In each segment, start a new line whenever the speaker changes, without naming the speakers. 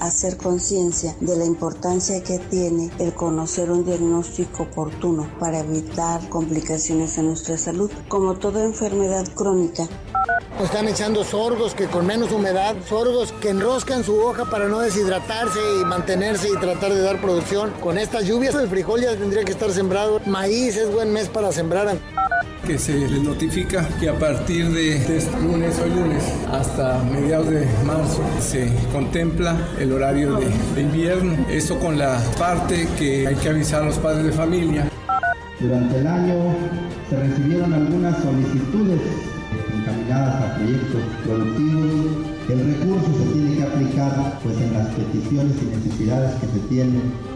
Hacer conciencia de la importancia que tiene el conocer un diagnóstico oportuno para evitar complicaciones en nuestra salud. Como toda enfermedad crónica,
están echando sorgos que con menos humedad, sorgos que enroscan su hoja para no deshidratarse y mantenerse y tratar de dar producción. Con estas lluvias el frijol ya tendría que estar sembrado. Maíz es buen mes para sembrar
que se les notifica que a partir de, este lunes o lunes hasta mediados de marzo se contempla el horario de, invierno. Eso con la parte que hay que avisar a los padres de familia.
Durante el año se recibieron algunas solicitudes encaminadas a proyectos productivos. El recurso se tiene que aplicar pues en las peticiones y necesidades que se tienen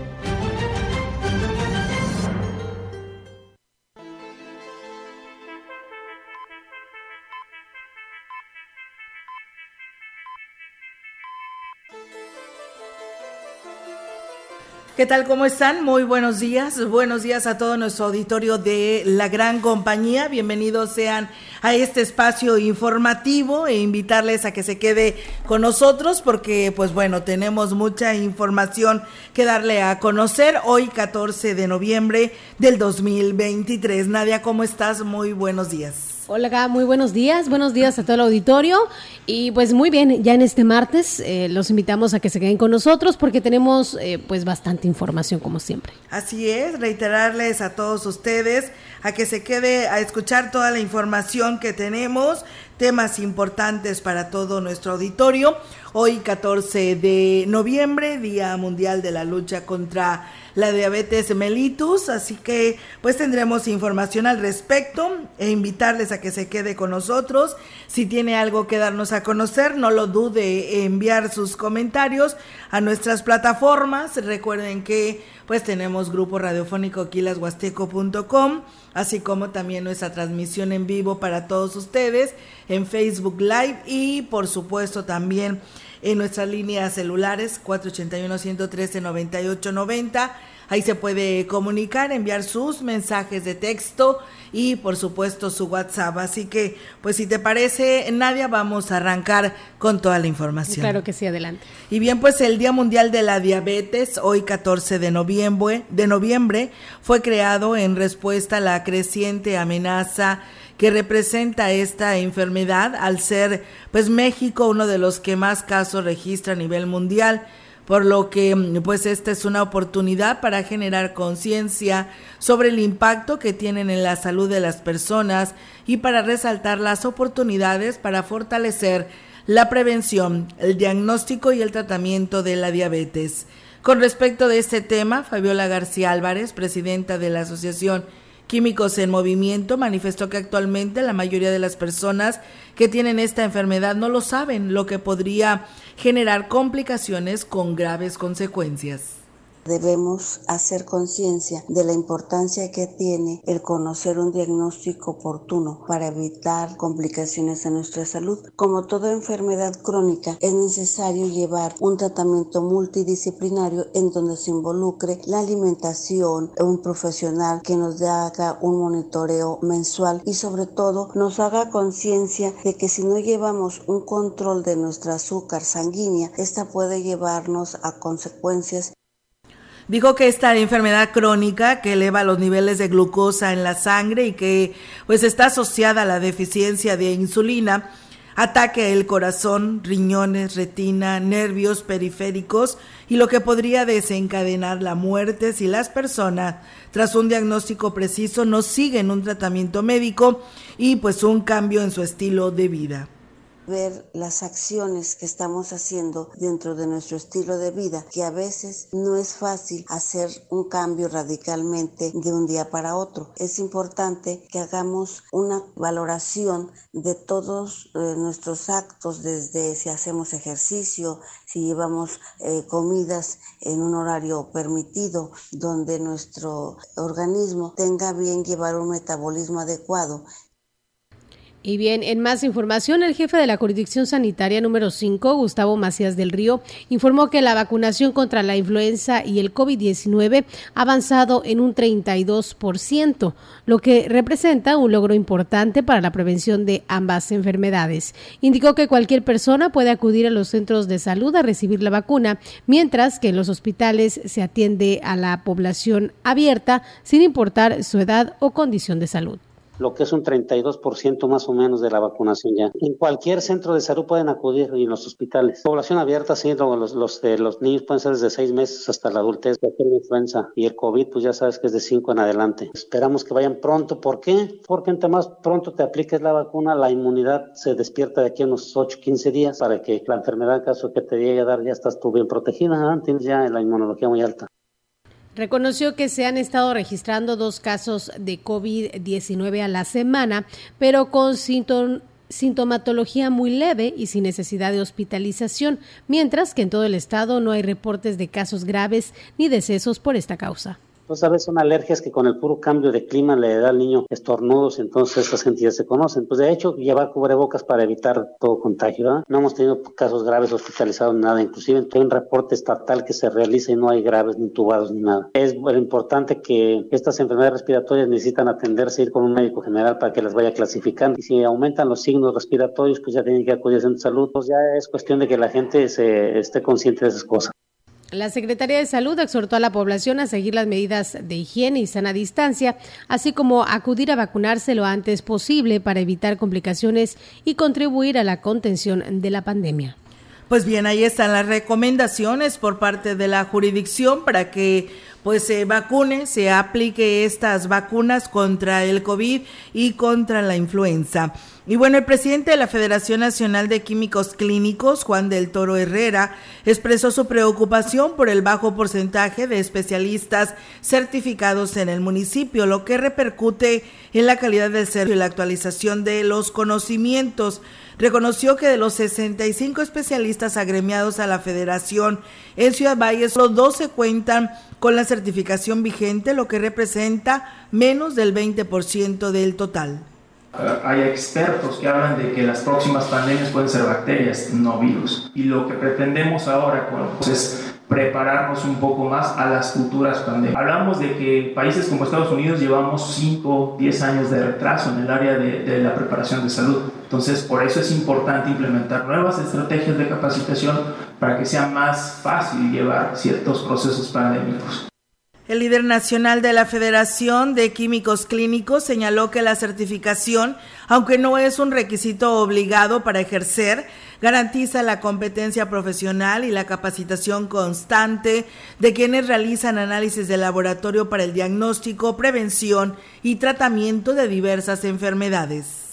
¿Qué tal? ¿Cómo están? Muy buenos días. Buenos días a todo nuestro auditorio de la gran compañía. Bienvenidos sean a este espacio informativo e invitarles a que se quede con nosotros porque, pues bueno, tenemos mucha información que darle a conocer hoy 14 de noviembre del 2023. Nadia, ¿cómo estás? Muy buenos días.
Hola, muy buenos días, buenos días a todo el auditorio. Y pues muy bien, ya en este martes eh, los invitamos a que se queden con nosotros porque tenemos eh, pues bastante información como siempre.
Así es, reiterarles a todos ustedes a que se quede a escuchar toda la información que tenemos, temas importantes para todo nuestro auditorio. Hoy 14 de noviembre, Día Mundial de la Lucha contra la diabetes mellitus, así que pues tendremos información al respecto e invitarles a que se quede con nosotros. Si tiene algo que darnos a conocer, no lo dude enviar sus comentarios a nuestras plataformas. Recuerden que pues tenemos grupo radiofónico quilashuasteco.com, así como también nuestra transmisión en vivo para todos ustedes en Facebook Live y por supuesto también en nuestras líneas celulares 481-113-9890. Ahí se puede comunicar, enviar sus mensajes de texto y por supuesto su WhatsApp. Así que, pues si te parece, Nadia, vamos a arrancar con toda la información.
Claro que sí, adelante.
Y bien, pues el Día Mundial de la Diabetes, hoy 14 de noviembre, de noviembre fue creado en respuesta a la creciente amenaza que representa esta enfermedad al ser pues México uno de los que más casos registra a nivel mundial por lo que pues esta es una oportunidad para generar conciencia sobre el impacto que tienen en la salud de las personas y para resaltar las oportunidades para fortalecer la prevención, el diagnóstico y el tratamiento de la diabetes. Con respecto de este tema, Fabiola García Álvarez, presidenta de la Asociación Químicos en Movimiento manifestó que actualmente la mayoría de las personas que tienen esta enfermedad no lo saben, lo que podría generar complicaciones con graves consecuencias.
Debemos hacer conciencia de la importancia que tiene el conocer un diagnóstico oportuno para evitar complicaciones en nuestra salud. Como toda enfermedad crónica, es necesario llevar un tratamiento multidisciplinario en donde se involucre la alimentación, un profesional que nos haga un monitoreo mensual y sobre todo nos haga conciencia de que si no llevamos un control de nuestra azúcar sanguínea, esta puede llevarnos a consecuencias
Dijo que esta enfermedad crónica que eleva los niveles de glucosa en la sangre y que pues está asociada a la deficiencia de insulina ataque el corazón, riñones, retina, nervios periféricos y lo que podría desencadenar la muerte si las personas tras un diagnóstico preciso no siguen un tratamiento médico y pues un cambio en su estilo de vida
ver las acciones que estamos haciendo dentro de nuestro estilo de vida, que a veces no es fácil hacer un cambio radicalmente de un día para otro. Es importante que hagamos una valoración de todos eh, nuestros actos, desde si hacemos ejercicio, si llevamos eh, comidas en un horario permitido, donde nuestro organismo tenga bien llevar un metabolismo adecuado
y bien, en más información, el jefe de la jurisdicción sanitaria número 5, Gustavo Macías del Río, informó que la vacunación contra la influenza y el COVID-19 ha avanzado en un 32%, lo que representa un logro importante para la prevención de ambas enfermedades. Indicó que cualquier persona puede acudir a los centros de salud a recibir la vacuna, mientras que en los hospitales se atiende a la población abierta sin importar su edad o condición de salud
lo que es un 32% más o menos de la vacunación ya. En cualquier centro de salud pueden acudir y en los hospitales. Población abierta, sí, los, los, los niños pueden ser desde seis meses hasta la adultez, cualquier influenza. Y el COVID, pues ya sabes que es de cinco en adelante. Esperamos que vayan pronto. ¿Por qué? Porque entre más pronto te apliques la vacuna, la inmunidad se despierta de aquí a unos 8, 15 días para que la enfermedad, en caso que te llegue a dar, ya estás tú bien protegida. Tienes ya la inmunología muy alta.
Reconoció que se han estado registrando dos casos de COVID-19 a la semana, pero con sintomatología muy leve y sin necesidad de hospitalización, mientras que en todo el estado no hay reportes de casos graves ni decesos por esta causa.
Pues a veces son alergias que con el puro cambio de clima le da al niño estornudos, entonces estas gentes se conocen. Pues de hecho, llevar cubrebocas para evitar todo contagio. No hemos tenido casos graves hospitalizados ni nada, inclusive hay un reporte estatal que se realiza y no hay graves ni intubados ni nada. Es importante que estas enfermedades respiratorias necesitan atenderse, ir con un médico general para que las vaya clasificando. Y si aumentan los signos respiratorios, pues ya tienen que acudir a salud. Pues ya es cuestión de que la gente se esté consciente de esas cosas.
La Secretaría de Salud exhortó a la población a seguir las medidas de higiene y sana distancia, así como acudir a vacunarse lo antes posible para evitar complicaciones y contribuir a la contención de la pandemia.
Pues bien, ahí están las recomendaciones por parte de la jurisdicción para que pues se vacune, se aplique estas vacunas contra el COVID y contra la influenza. Y bueno, el presidente de la Federación Nacional de Químicos Clínicos, Juan del Toro Herrera, expresó su preocupación por el bajo porcentaje de especialistas certificados en el municipio, lo que repercute en la calidad del servicio y la actualización de los conocimientos. Reconoció que de los 65 especialistas agremiados a la federación en Ciudad Valle, solo 12 cuentan con la certificación vigente, lo que representa menos del 20% del total.
Hay expertos que hablan de que las próximas pandemias pueden ser bacterias, no virus. Y lo que pretendemos ahora es prepararnos un poco más a las futuras pandemias. Hablamos de que países como Estados Unidos llevamos 5, 10 años de retraso en el área de, de la preparación de salud. Entonces, por eso es importante implementar nuevas estrategias de capacitación para que sea más fácil llevar ciertos procesos pandémicos.
El líder nacional de la Federación de Químicos Clínicos señaló que la certificación, aunque no es un requisito obligado para ejercer, garantiza la competencia profesional y la capacitación constante de quienes realizan análisis de laboratorio para el diagnóstico, prevención y tratamiento de diversas enfermedades.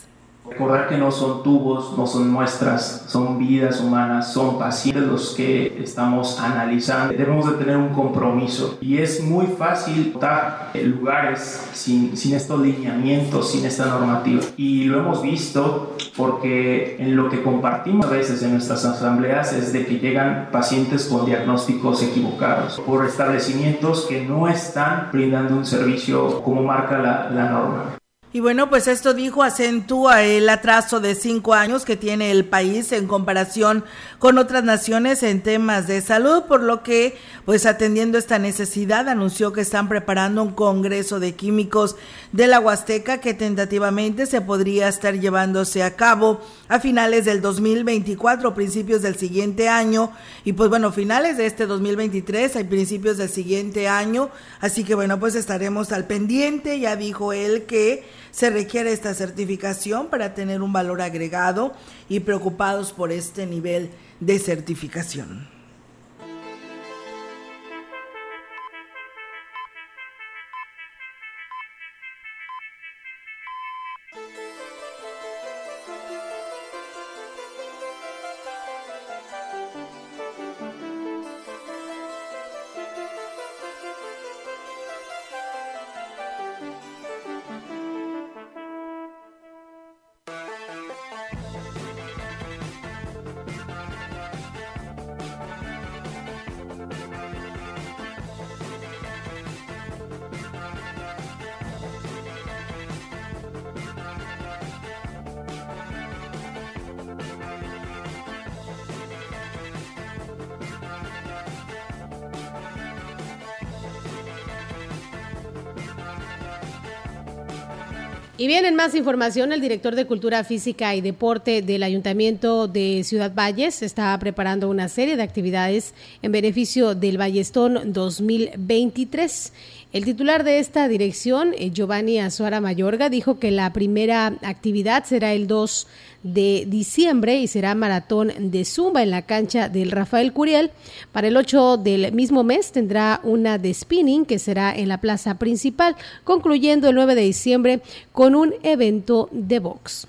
Recordar que no son tubos, no son muestras, son vidas humanas, son pacientes los que estamos analizando. Debemos de tener un compromiso y es muy fácil votar lugares sin, sin estos lineamientos, sin esta normativa. Y lo hemos visto porque en lo que compartimos a veces en nuestras asambleas es de que llegan pacientes con diagnósticos equivocados por establecimientos que no están brindando un servicio como marca la, la norma.
Y bueno, pues esto dijo acentúa el atraso de cinco años que tiene el país en comparación con otras naciones en temas de salud, por lo que, pues atendiendo esta necesidad, anunció que están preparando un congreso de químicos de la Huasteca que tentativamente se podría estar llevándose a cabo a finales del 2024, principios del siguiente año, y pues bueno, finales de este 2023, hay principios del siguiente año, así que bueno, pues estaremos al pendiente, ya dijo él que se requiere esta certificación para tener un valor agregado y preocupados por este nivel de certificación.
Más información, el director de Cultura Física y Deporte del Ayuntamiento de Ciudad Valles está preparando una serie de actividades en beneficio del Ballestón 2023. El titular de esta dirección, eh, Giovanni Azuara Mayorga, dijo que la primera actividad será el 2 de diciembre y será maratón de Zumba en la cancha del Rafael Curiel. Para el 8 del mismo mes tendrá una de spinning que será en la plaza principal, concluyendo el 9 de diciembre con un evento de box.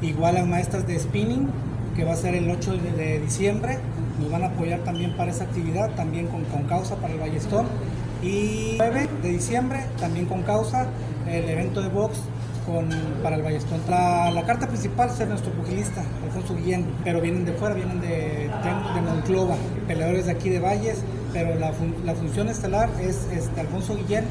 Igual las maestras de spinning, que va a ser el 8 de diciembre, nos van a apoyar también para esa actividad, también con, con causa para el Ballestón. Y 9 de diciembre, también con causa, el evento de box con, para el Ballestón. La, la carta principal es nuestro pugilista, Alfonso Guillén, pero vienen de fuera, vienen de, de, Monclova, peleadores de aquí de Valles, pero la, la función estelar es este, Alfonso Guillén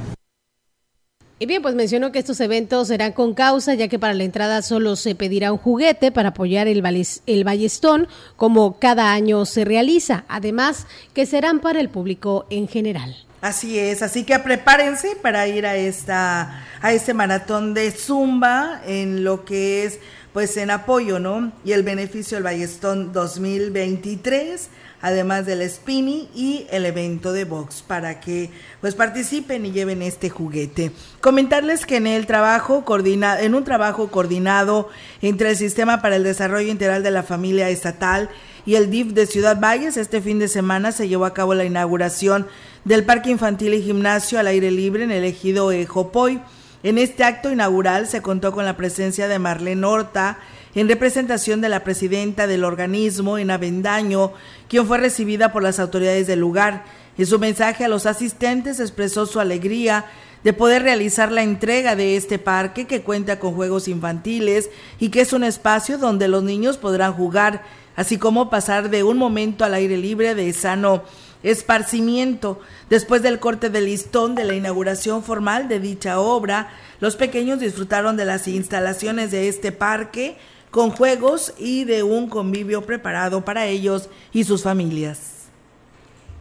y bien, pues mencionó que estos eventos serán con causa, ya que para la entrada solo se pedirá un juguete para apoyar el, el ballestón, como cada año se realiza. Además, que serán para el público en general.
Así es, así que prepárense para ir a esta a este maratón de Zumba en lo que es pues en apoyo, ¿no? Y el beneficio del Ballestón 2023 además del spinning y el evento de box para que pues participen y lleven este juguete. Comentarles que en el trabajo coordinado, en un trabajo coordinado entre el Sistema para el Desarrollo Integral de la Familia Estatal y el DIF de Ciudad Valles, este fin de semana se llevó a cabo la inauguración del Parque Infantil y Gimnasio al aire libre en el ejido Jopoy. En este acto inaugural se contó con la presencia de Marlene Horta, en representación de la presidenta del organismo en Avendaño, quien fue recibida por las autoridades del lugar. En su mensaje a los asistentes expresó su alegría de poder realizar la entrega de este parque que cuenta con juegos infantiles y que es un espacio donde los niños podrán jugar, así como pasar de un momento al aire libre de sano esparcimiento. Después del corte de listón de la inauguración formal de dicha obra, los pequeños disfrutaron de las instalaciones de este parque, con juegos y de un convivio preparado para ellos y sus familias.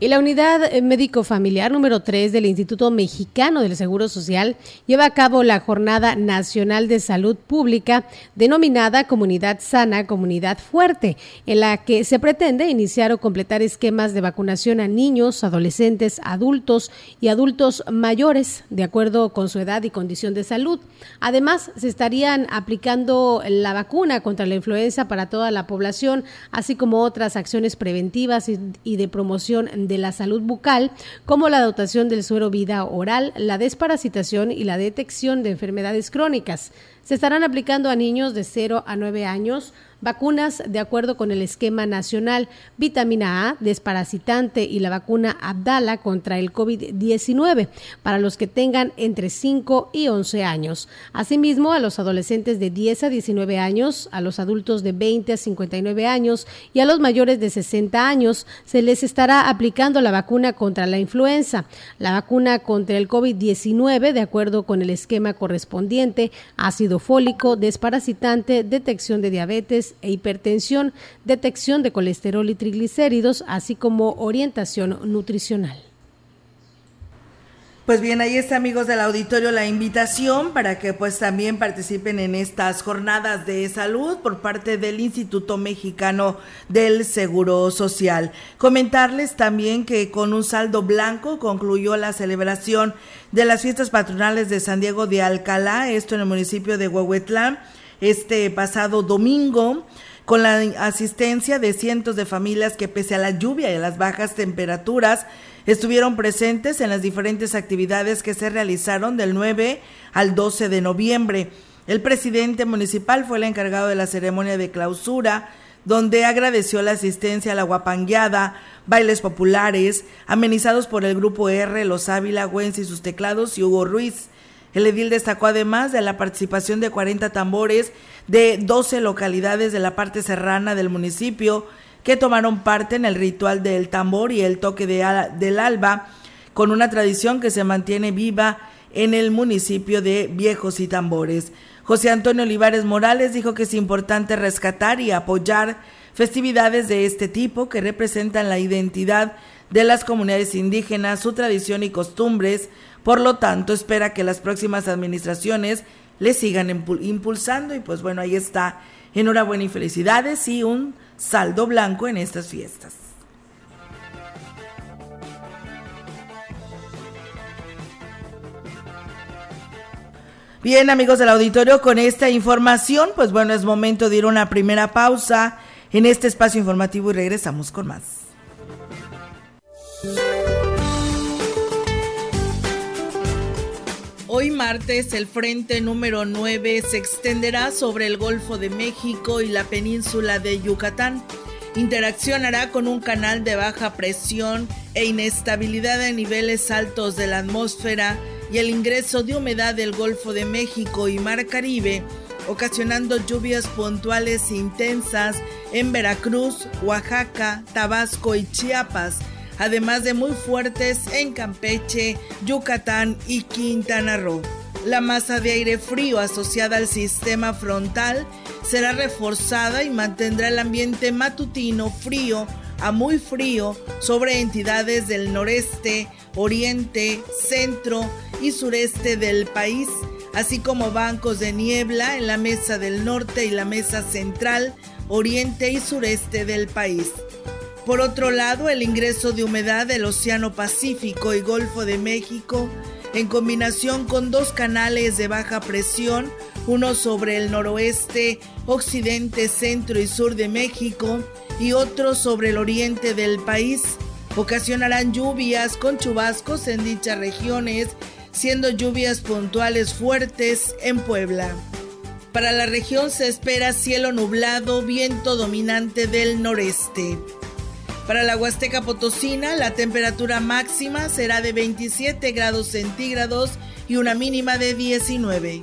Y la unidad médico familiar número 3 del Instituto Mexicano del Seguro Social lleva a cabo la Jornada Nacional de Salud Pública denominada Comunidad Sana, Comunidad Fuerte, en la que se pretende iniciar o completar esquemas de vacunación a niños, adolescentes, adultos y adultos mayores, de acuerdo con su edad y condición de salud. Además, se estarían aplicando la vacuna contra la influenza para toda la población, así como otras acciones preventivas y de promoción de la salud bucal, como la dotación del suero vida oral, la desparasitación y la detección de enfermedades crónicas. Se estarán aplicando a niños de 0 a 9 años vacunas de acuerdo con el esquema nacional, vitamina A, desparasitante y la vacuna Abdala contra el COVID-19 para los que tengan entre 5 y 11 años. Asimismo, a los adolescentes de 10 a 19 años, a los adultos de 20 a 59 años y a los mayores de 60 años se les estará aplicando la vacuna contra la influenza, la vacuna contra el COVID-19 de acuerdo con el esquema correspondiente, ácido fólico, desparasitante, detección de diabetes, e hipertensión, detección de colesterol y triglicéridos, así como orientación nutricional.
Pues bien, ahí está amigos del auditorio la invitación para que pues también participen en estas jornadas de salud por parte del Instituto Mexicano del Seguro Social. Comentarles también que con un saldo blanco concluyó la celebración de las fiestas patronales de San Diego de Alcalá, esto en el municipio de Huehuetlán, este pasado domingo con la asistencia de cientos de familias que pese a la lluvia y a las bajas temperaturas estuvieron presentes en las diferentes actividades que se realizaron del 9 al 12 de noviembre. El presidente municipal fue el encargado de la ceremonia de clausura, donde agradeció la asistencia a la guapangueada, bailes populares, amenizados por el grupo R, Los Ávila, Güenz y sus teclados y Hugo Ruiz. El edil destacó además de la participación de 40 tambores de 12 localidades de la parte serrana del municipio que tomaron parte en el ritual del tambor y el toque de, del alba, con una tradición que se mantiene viva en el municipio de Viejos y Tambores. José Antonio Olivares Morales dijo que es importante rescatar y apoyar festividades de este tipo que representan la identidad de las comunidades indígenas, su tradición y costumbres. Por lo tanto, espera que las próximas administraciones le sigan impulsando y pues bueno, ahí está. Enhorabuena y felicidades y un saldo blanco en estas fiestas. Bien, amigos del auditorio, con esta información, pues bueno, es momento de ir a una primera pausa en este espacio informativo y regresamos con más. Hoy martes el frente número 9 se extenderá sobre el Golfo de México y la península de Yucatán. Interaccionará con un canal de baja presión e inestabilidad a niveles altos de la atmósfera y el ingreso de humedad del Golfo de México y Mar Caribe, ocasionando lluvias puntuales intensas en Veracruz, Oaxaca, Tabasco y Chiapas además de muy fuertes en Campeche, Yucatán y Quintana Roo. La masa de aire frío asociada al sistema frontal será reforzada y mantendrá el ambiente matutino frío a muy frío sobre entidades del noreste, oriente, centro y sureste del país, así como bancos de niebla en la mesa del norte y la mesa central, oriente y sureste del país. Por otro lado, el ingreso de humedad del Océano Pacífico y Golfo de México, en combinación con dos canales de baja presión, uno sobre el noroeste, occidente, centro y sur de México y otro sobre el oriente del país, ocasionarán lluvias con chubascos en dichas regiones, siendo lluvias puntuales fuertes en Puebla. Para la región se espera cielo nublado, viento dominante del noreste. Para la Huasteca Potosina, la temperatura máxima será de 27 grados centígrados y una mínima de 19.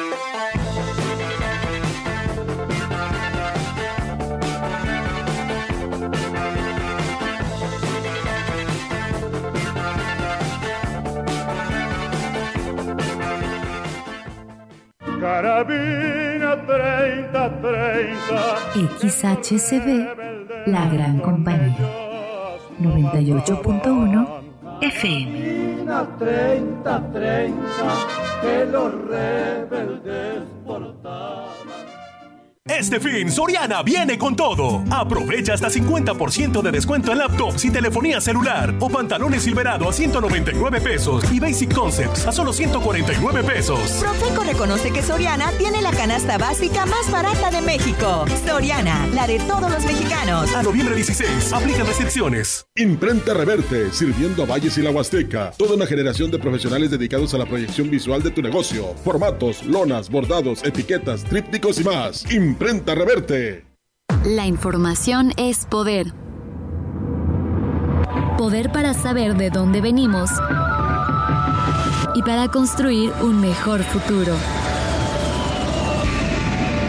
Carabina 3030.
XHCB, la gran compañía. 98.1 FM.
3030, que los rebeldes portaban.
Este fin, Soriana viene con todo. Aprovecha hasta 50% de descuento en laptops y telefonía celular o pantalones Silverado a 199 pesos y Basic Concepts a solo 149 pesos.
Profeco reconoce que Soriana tiene la canasta básica más barata de México. Soriana, la de todos los mexicanos.
A noviembre 16, aplican restricciones.
Imprenta Reverte, sirviendo a Valles y la Huasteca. Toda una generación de profesionales dedicados a la proyección visual de tu negocio. Formatos, lonas, bordados, etiquetas, trípticos y más. Imprenta Reverte.
La información es poder. Poder para saber de dónde venimos y para construir un mejor futuro.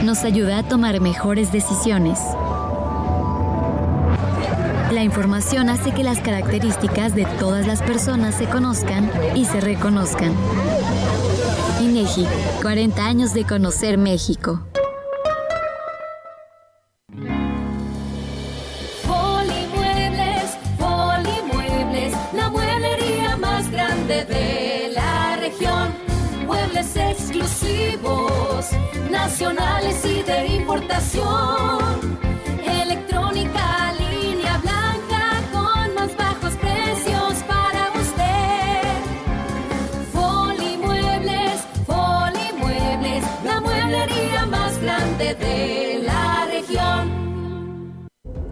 Nos ayuda a tomar mejores decisiones. La información hace que las características de todas las personas se conozcan y se reconozcan. INEGI, 40 años de conocer México.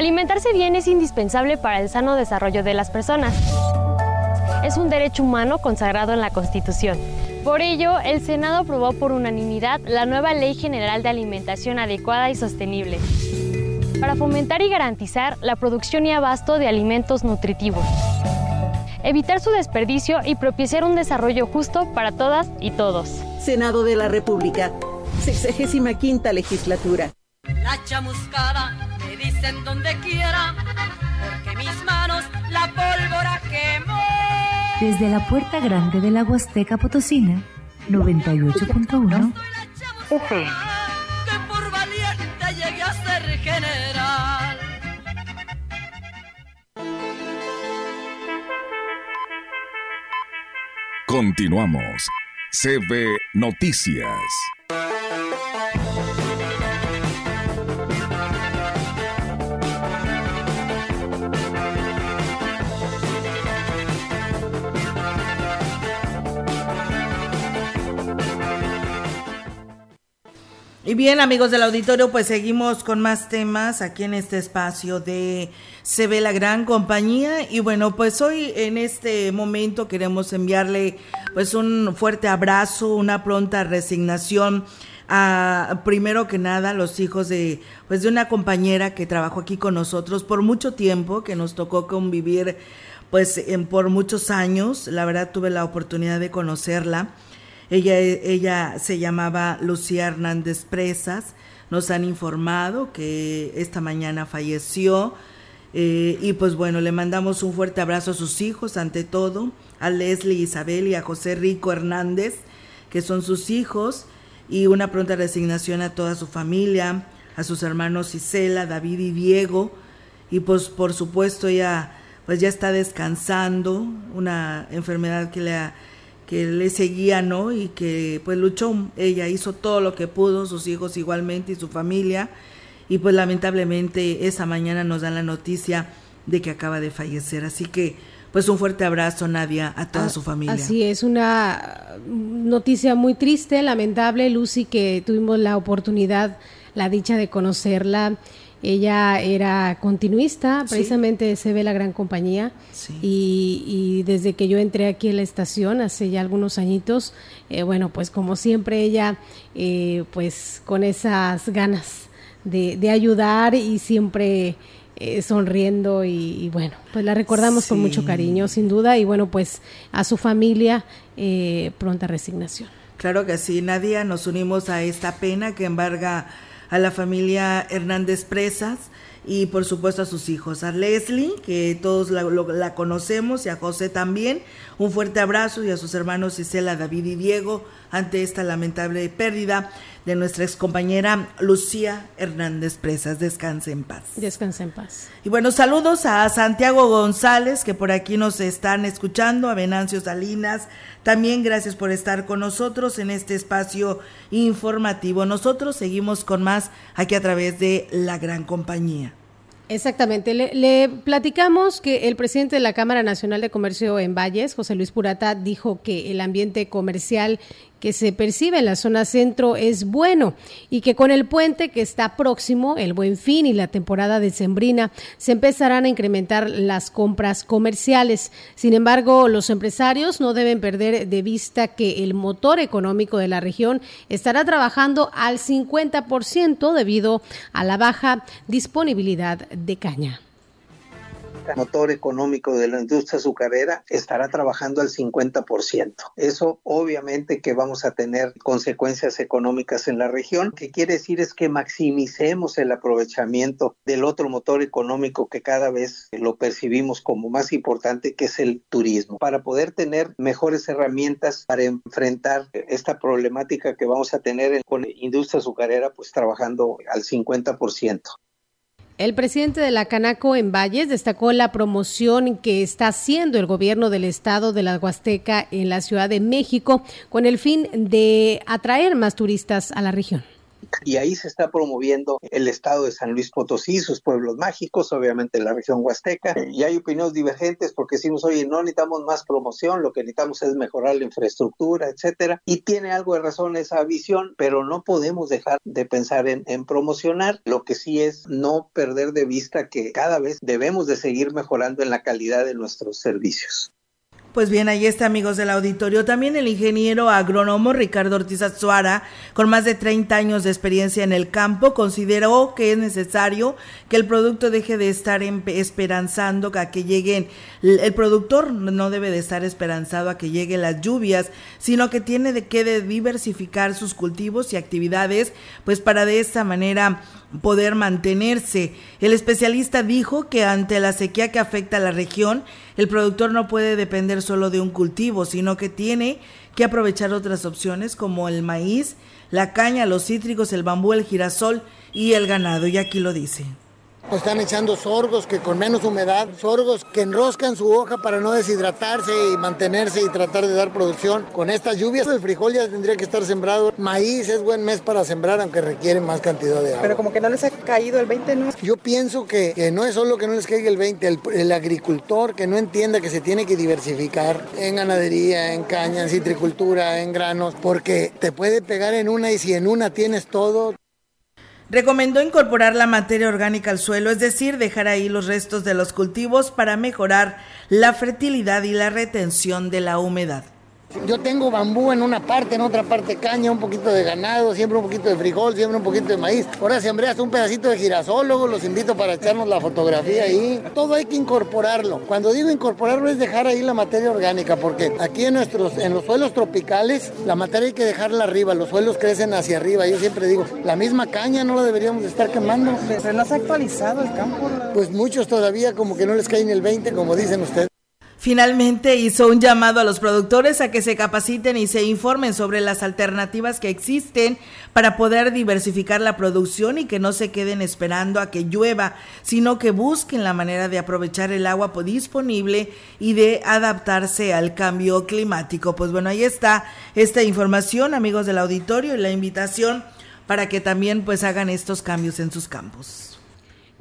Alimentarse bien es indispensable para el sano desarrollo de las personas. Es un derecho humano consagrado en la Constitución. Por ello, el Senado aprobó por unanimidad la nueva Ley General de Alimentación Adecuada y Sostenible para fomentar y garantizar la producción y abasto de alimentos nutritivos, evitar su desperdicio y propiciar un desarrollo justo para todas y todos.
Senado de la República, 65 legislatura.
La chamuscada dicen donde quiera, porque mis manos la pólvora quemó.
Desde la puerta grande de la Huasteca Potosina, 98.1 FM.
Que por valiente llegué a ser general.
Continuamos. CB Noticias.
Y bien, amigos del auditorio, pues seguimos con más temas aquí en este espacio de Se ve la gran compañía. Y bueno, pues hoy en este momento queremos enviarle pues un fuerte abrazo, una pronta resignación a primero que nada los hijos de pues de una compañera que trabajó aquí con nosotros por mucho tiempo, que nos tocó convivir pues en, por muchos años. La verdad tuve la oportunidad de conocerla. Ella, ella se llamaba Lucía Hernández Presas. Nos han informado que esta mañana falleció. Eh, y pues bueno, le mandamos un fuerte abrazo a sus hijos, ante todo, a Leslie Isabel y a José Rico Hernández, que son sus hijos, y una pronta resignación a toda su familia, a sus hermanos Isela, David y Diego. Y pues por supuesto ella pues ya está descansando, una enfermedad que le ha que le seguía, ¿no? Y que pues luchó, ella hizo todo lo que pudo, sus hijos igualmente y su familia, y pues lamentablemente esa mañana nos dan la noticia de que acaba de fallecer, así que pues un fuerte abrazo Nadia a toda
Ah,
su familia.
Así es, una noticia muy triste, lamentable, Lucy, que tuvimos la oportunidad, la dicha de conocerla. Ella era continuista,
Sí.
precisamente se ve la gran compañía. Y, y desde que yo entré aquí en la estación, hace ya algunos añitos, eh, bueno, pues como siempre ella, eh, pues con esas ganas de, de ayudar y siempre eh, sonriendo y, y bueno, pues la recordamos con mucho cariño, sin duda, y bueno, pues a su familia, eh, pronta resignación.
Claro que sí, Nadia, nos unimos a esta pena que embarga a la familia Hernández Presas y por supuesto a sus hijos, a Leslie, que todos la, la, conocemos, y a José también. Un fuerte abrazo y a sus hermanos Isela, David y Diego ante esta lamentable pérdida de nuestra excompañera Lucía Hernández Presas. Descanse en paz.
Descanse en paz.
Y bueno, saludos a Santiago González, que por aquí nos están escuchando, a Venancio Salinas. También gracias por estar con nosotros en este espacio informativo. Nosotros seguimos con más aquí a través de la gran compañía.
Exactamente. Le, le, platicamos que el presidente de la Cámara Nacional de Comercio en Valles, José Luis Purata, dijo que el ambiente comercial que se percibe en la zona centro es bueno y que con el puente que está próximo, el Buen Fin y la temporada decembrina, se empezarán a incrementar las compras comerciales. Sin embargo, los empresarios no deben perder de vista que el motor económico de la región estará trabajando al 50% debido a la baja disponibilidad de caña
motor económico de la industria azucarera estará trabajando al 50%. Eso obviamente que vamos a tener consecuencias económicas en la región. que quiere decir es que maximicemos el aprovechamiento del otro motor económico que cada vez lo percibimos como más importante, que es el turismo, para poder tener mejores herramientas para enfrentar esta problemática que vamos a tener con industria azucarera, pues trabajando al 50%.
El presidente de la Canaco en Valles destacó la promoción que está haciendo el gobierno del estado de la Huasteca en la Ciudad de México con el fin de atraer más turistas a la región
y ahí se está promoviendo el estado de San Luis Potosí, sus pueblos mágicos, obviamente la región huasteca, y hay opiniones divergentes porque decimos, oye, no necesitamos más promoción, lo que necesitamos es mejorar la infraestructura, etcétera, y tiene algo de razón esa visión, pero no podemos dejar de pensar en, en promocionar, lo que sí es no perder de vista que cada vez debemos de seguir mejorando en la calidad de nuestros servicios.
Pues bien, ahí está, amigos del auditorio. También el ingeniero agrónomo Ricardo Ortiz Azuara, con más de 30 años de experiencia en el campo, consideró que es necesario que el producto deje de estar esperanzando a que lleguen. El productor no debe de estar esperanzado a que lleguen las lluvias, sino que tiene de que diversificar sus cultivos y actividades, pues para de esta manera poder mantenerse. El especialista dijo que ante la sequía que afecta a la región, el productor no puede depender solo de un cultivo, sino que tiene que aprovechar otras opciones como el maíz, la caña, los cítricos, el bambú, el girasol y el ganado. Y aquí lo dice
están echando sorgos que con menos humedad, sorgos que enroscan su hoja para no deshidratarse y mantenerse y tratar de dar producción. Con estas lluvias el frijol ya tendría que estar sembrado. Maíz es buen mes para sembrar aunque requiere más cantidad de agua.
Pero como que no les ha caído el 20, ¿no?
Yo pienso que, que no es solo que no les caiga el 20, el, el, agricultor que no entienda que se tiene que diversificar en ganadería, en caña, en citricultura, en granos, porque te puede pegar en una y si en una tienes todo,
Recomendó incorporar la materia orgánica al suelo, es decir, dejar ahí los restos de los cultivos para mejorar la fertilidad y la retención de la humedad.
Yo tengo bambú en una parte, en otra parte caña, un poquito de ganado, siempre un poquito de frijol, siempre un poquito de maíz. Ahora sembré hasta un pedacito de girasol, los invito para echarnos la fotografía ahí. Todo hay que incorporarlo. Cuando digo incorporarlo es dejar ahí la materia orgánica, porque aquí en nuestros, en los suelos tropicales, la materia hay que dejarla arriba, los suelos crecen hacia arriba. Yo siempre digo, la misma caña no la deberíamos estar quemando.
Se ha actualizado el campo.
Pues muchos todavía como que no les caen el 20, como dicen ustedes.
Finalmente hizo un llamado a los productores a que se capaciten y se informen sobre las alternativas que existen para poder diversificar la producción y que no se queden esperando a que llueva, sino que busquen la manera de aprovechar el agua disponible y de adaptarse al cambio climático. Pues bueno, ahí está esta información, amigos del auditorio, y la invitación para que también pues hagan estos cambios en sus campos.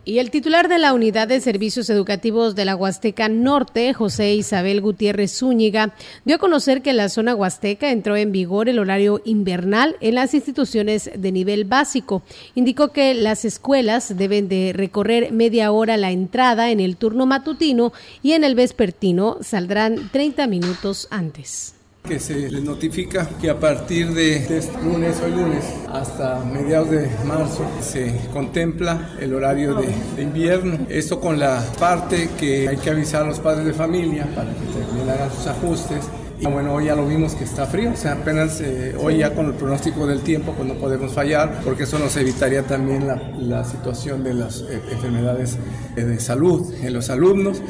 Y el titular de la Unidad de Servicios Educativos de la Huasteca Norte, José Isabel Gutiérrez Zúñiga, dio a conocer que en la zona huasteca entró en vigor el horario invernal en las instituciones de nivel básico. Indicó que las escuelas deben de recorrer media hora la entrada en el turno matutino y en el vespertino saldrán 30 minutos antes
que se les notifica que a partir de este lunes, hoy lunes, hasta mediados de marzo se contempla el horario de, invierno. Esto con la parte que hay que avisar a los padres de familia para que también hagan sus ajustes Y bueno, hoy ya lo vimos que está frío, o sea, apenas eh, hoy ya con el pronóstico del tiempo pues no podemos fallar porque eso nos evitaría también la, la situación de las eh, enfermedades eh, de salud en los alumnos.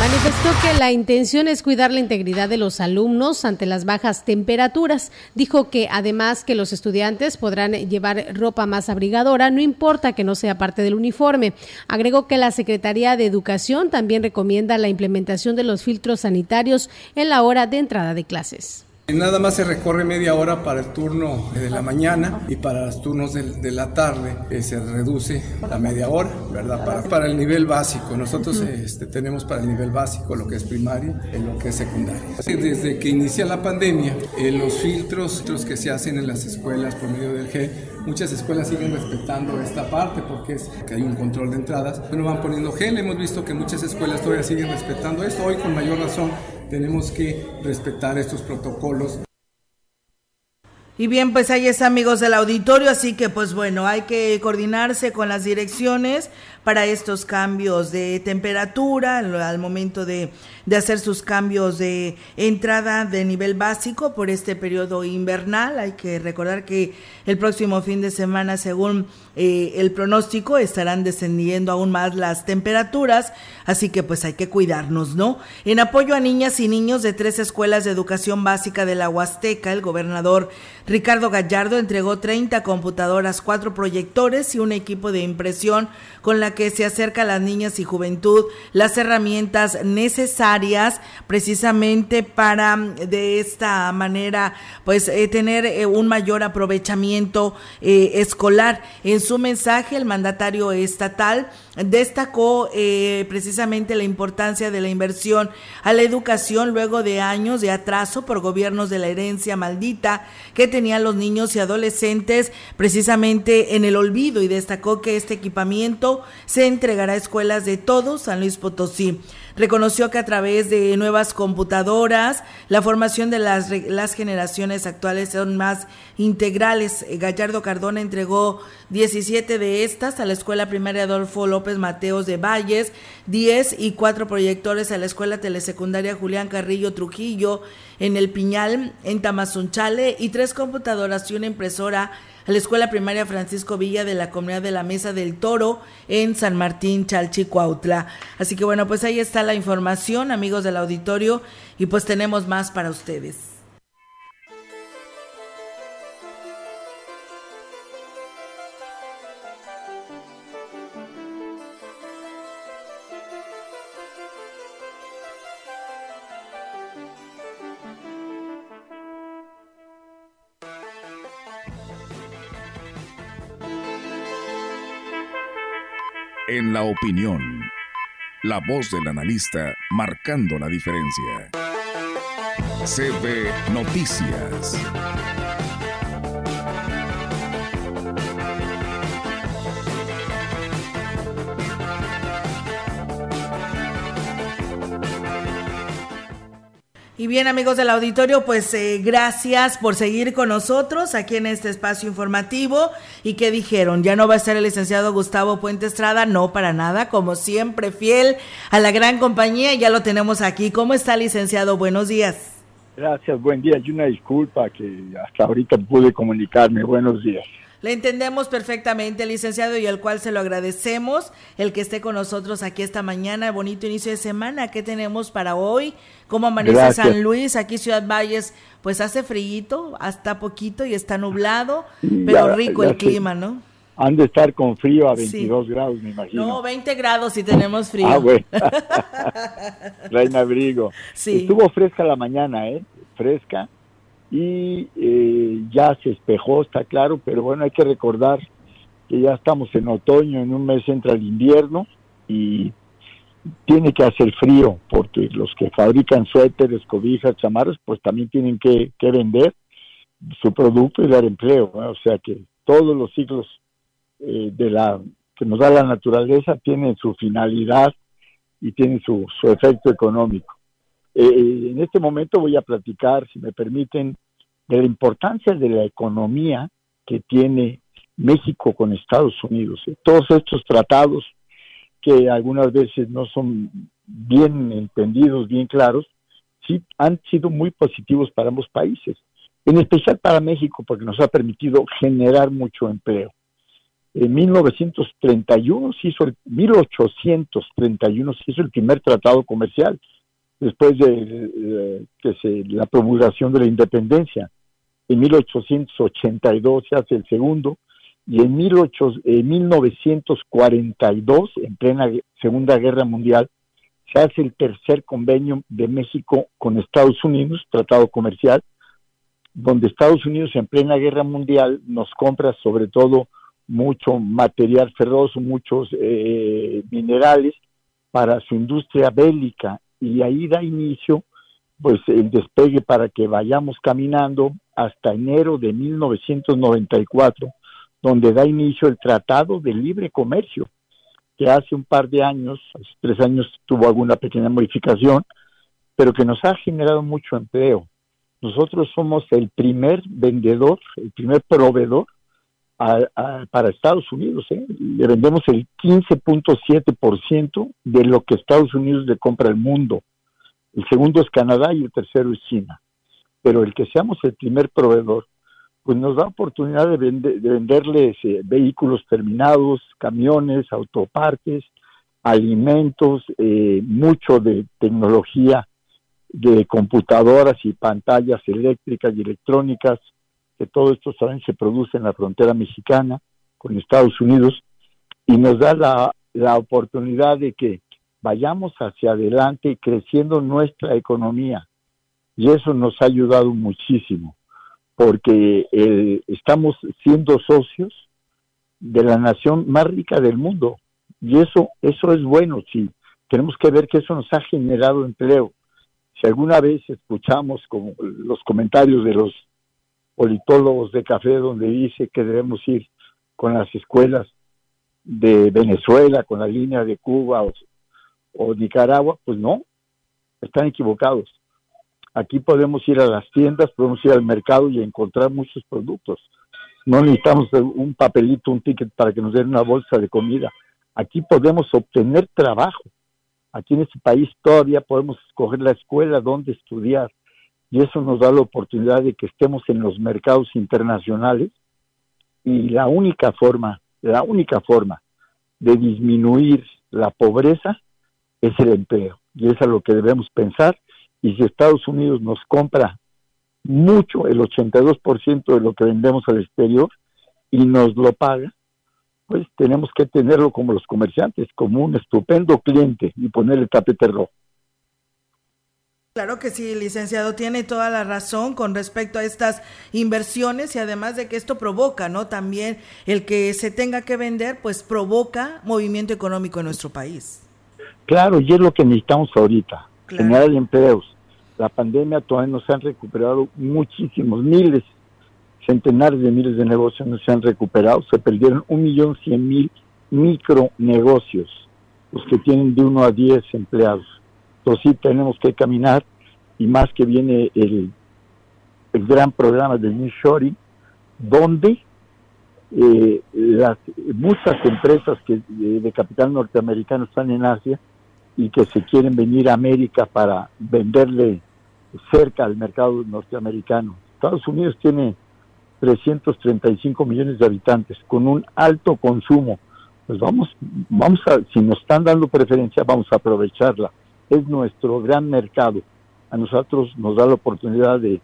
Manifestó que la intención es cuidar la integridad de los alumnos ante las bajas temperaturas. Dijo que además que los estudiantes podrán llevar ropa más abrigadora, no importa que no sea parte del uniforme. Agregó que la Secretaría de Educación también recomienda la implementación de los filtros sanitarios en la hora de entrada de clases.
Nada más se recorre media hora para el turno de la mañana y para los turnos de, de la tarde eh, se reduce la media hora, ¿verdad? Para, para el nivel básico. Nosotros este, tenemos para el nivel básico lo que es primaria y lo que es secundaria. Desde que inicia la pandemia, eh, los filtros los que se hacen en las escuelas por medio del G, muchas escuelas siguen respetando esta parte porque es que hay un control de entradas. Bueno, van poniendo gel. Hemos visto que muchas escuelas todavía siguen respetando esto. Hoy con mayor razón tenemos que respetar estos protocolos.
Y bien, pues ahí es amigos del auditorio, así que pues bueno, hay que coordinarse con las direcciones para estos cambios de temperatura al, momento de, de, hacer sus cambios de entrada de nivel básico por este periodo invernal. Hay que recordar que el próximo fin de semana, según eh, el pronóstico, estarán descendiendo aún más las temperaturas, así que pues hay que cuidarnos, ¿no? En apoyo a niñas y niños de tres escuelas de educación básica de la Huasteca, el gobernador Ricardo Gallardo entregó 30 computadoras, cuatro proyectores y un equipo de impresión con la que se acerca a las niñas y juventud las herramientas necesarias precisamente para de esta manera pues eh, tener eh, un mayor aprovechamiento eh, escolar. En su mensaje el mandatario estatal destacó precisamente la importancia de la inversión a la educación luego de años de atraso por gobiernos de la herencia maldita que tenían los niños y adolescentes precisamente en el olvido y destacó que este equipamiento se entregará a escuelas de todo San Luis Potosí. Reconoció que a través de nuevas computadoras, la formación de las, las generaciones actuales son más integrales. Gallardo Cardona entregó 17 de estas a la Escuela Primaria Adolfo López Mateos de Valles, 10 y 4 proyectores a la Escuela Telesecundaria Julián Carrillo Trujillo en El Piñal, en Tamazunchale, y tres computadoras y una impresora a la Escuela Primaria Francisco Villa de la Comunidad de la Mesa del Toro en San Martín, Chalchicuautla. Así que bueno, pues ahí está la información, amigos del auditorio, y pues tenemos más para ustedes.
En la opinión, la voz del analista marcando la diferencia. CB Noticias.
Y bien amigos del auditorio, pues eh, gracias por seguir con nosotros aquí en este espacio informativo. ¿Y qué dijeron? ¿Ya no va a estar el licenciado Gustavo Puente Estrada? No, para nada, como siempre, fiel a la gran compañía, ya lo tenemos aquí. ¿Cómo está licenciado? Buenos días.
Gracias, buen día. Y una disculpa que hasta ahorita pude comunicarme. Buenos días.
Le entendemos perfectamente, licenciado, y al cual se lo agradecemos el que esté con nosotros aquí esta mañana. Bonito inicio de semana. ¿Qué tenemos para hoy? ¿Cómo amanece
Gracias.
San Luis? Aquí Ciudad Valles, pues hace frío, hasta poquito y está nublado, pero
Ya-
rico
ya
el
sé.
clima, ¿no?
Han de estar con frío a
Sí.
22 grados, me imagino.
No, 20 grados y tenemos frío.
Ah, bueno. Traen abrigo.
Sí.
Estuvo fresca la mañana, ¿eh? Fresca. Y eh, ya se espejó, está claro, pero bueno, hay que recordar que ya estamos en otoño, en un mes entra el invierno y tiene que hacer frío, porque los que fabrican suéteres, cobijas, chamarras, pues también tienen que, que vender su producto y dar empleo. O sea que todos los ciclos eh, de la que nos da la naturaleza tienen su finalidad y tienen su, su efecto económico. Eh, en este momento voy a platicar, si me permiten, de la importancia de la economía que tiene México con Estados Unidos. Todos estos tratados que algunas veces no son bien entendidos, bien claros, sí han sido muy positivos para ambos países, en especial para México, porque nos ha permitido generar mucho empleo. En 1931 se hizo el 1831 se hizo el primer tratado comercial después de que se, la promulgación de la independencia. En 1882 se hace el segundo y en, 18, en 1942, en plena Segunda Guerra Mundial, se hace el tercer convenio de México con Estados Unidos, tratado comercial, donde Estados Unidos en plena guerra mundial nos compra sobre todo mucho material ferroso, muchos eh, minerales para su industria bélica y ahí da inicio pues el despegue para que vayamos caminando hasta enero de 1994, donde da inicio el Tratado de Libre Comercio, que hace un par de años, hace tres años tuvo alguna pequeña modificación, pero que nos ha generado mucho empleo. Nosotros somos el primer vendedor, el primer proveedor para Estados Unidos. ¿eh? Le vendemos el 15.7% de lo que Estados Unidos le compra al mundo. El segundo es Canadá y el tercero es China. Pero el que seamos el primer proveedor pues nos da oportunidad de, venderles eh, vehículos terminados, camiones, autopartes, alimentos, eh, mucho de tecnología de computadoras y pantallas eléctricas y electrónicas, que todo esto también se produce en la frontera mexicana con Estados Unidos, y nos da la, la oportunidad de que vayamos hacia adelante creciendo nuestra economía. Y eso nos ha ayudado muchísimo porque eh, estamos siendo socios de la nación más rica del mundo. Y eso eso es bueno sí. Tenemos que ver que eso nos ha generado empleo. Si alguna vez escuchamos como los comentarios de los politólogos de café donde dice que debemos ir con las escuelas de Venezuela con la línea de Cuba o, Nicaragua pues no están equivocados Aquí podemos ir a las tiendas, podemos ir al mercado y encontrar muchos productos. No necesitamos un papelito, un ticket para que nos den una bolsa de comida. Aquí podemos obtener trabajo. Aquí en este país todavía podemos escoger la escuela donde estudiar y eso nos da la oportunidad de que estemos en los mercados internacionales y la única forma, la única forma de disminuir la pobreza es el empleo y es a lo que debemos pensar y si Estados Unidos nos compra mucho, el 82% de lo que vendemos al exterior, y nos lo paga, pues tenemos que tenerlo como los comerciantes, como un estupendo cliente y ponerle tapete rojo.
Claro que sí, licenciado, tiene toda la razón con respecto a estas inversiones y además de que esto provoca, ¿no? También el que se tenga que vender, pues provoca movimiento económico en nuestro país.
Claro, y es lo que necesitamos ahorita generar empleos. La pandemia todavía no se han recuperado muchísimos, miles, centenares de miles de negocios no se han recuperado. Se perdieron un millón cien mil micronegocios, los que tienen de uno a diez empleados. Entonces sí tenemos que caminar y más que viene el, el gran programa de New Shoring, donde eh, las muchas empresas que de capital norteamericano están en Asia y que se quieren venir a América para venderle cerca al mercado norteamericano. Estados Unidos tiene 335 millones de habitantes con un alto consumo. Pues vamos, vamos a, si nos están dando preferencia, vamos a aprovecharla. Es nuestro gran mercado. A nosotros nos da la oportunidad de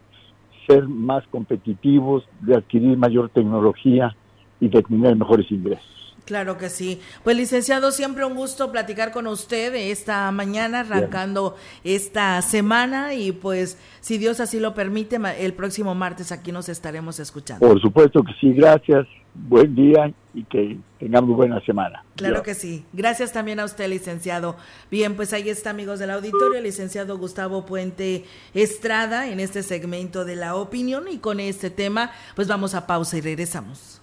ser más competitivos, de adquirir mayor tecnología y de tener mejores ingresos.
Claro que sí. Pues licenciado, siempre un gusto platicar con usted esta mañana, arrancando esta semana y pues si Dios así lo permite, el próximo martes aquí nos estaremos escuchando.
Por supuesto que sí, gracias, buen día y que tengamos buena semana.
Claro que sí. Gracias también a usted, licenciado. Bien, pues ahí está, amigos del auditorio, el licenciado Gustavo Puente Estrada en este segmento de la opinión y con este tema, pues vamos a pausa y regresamos.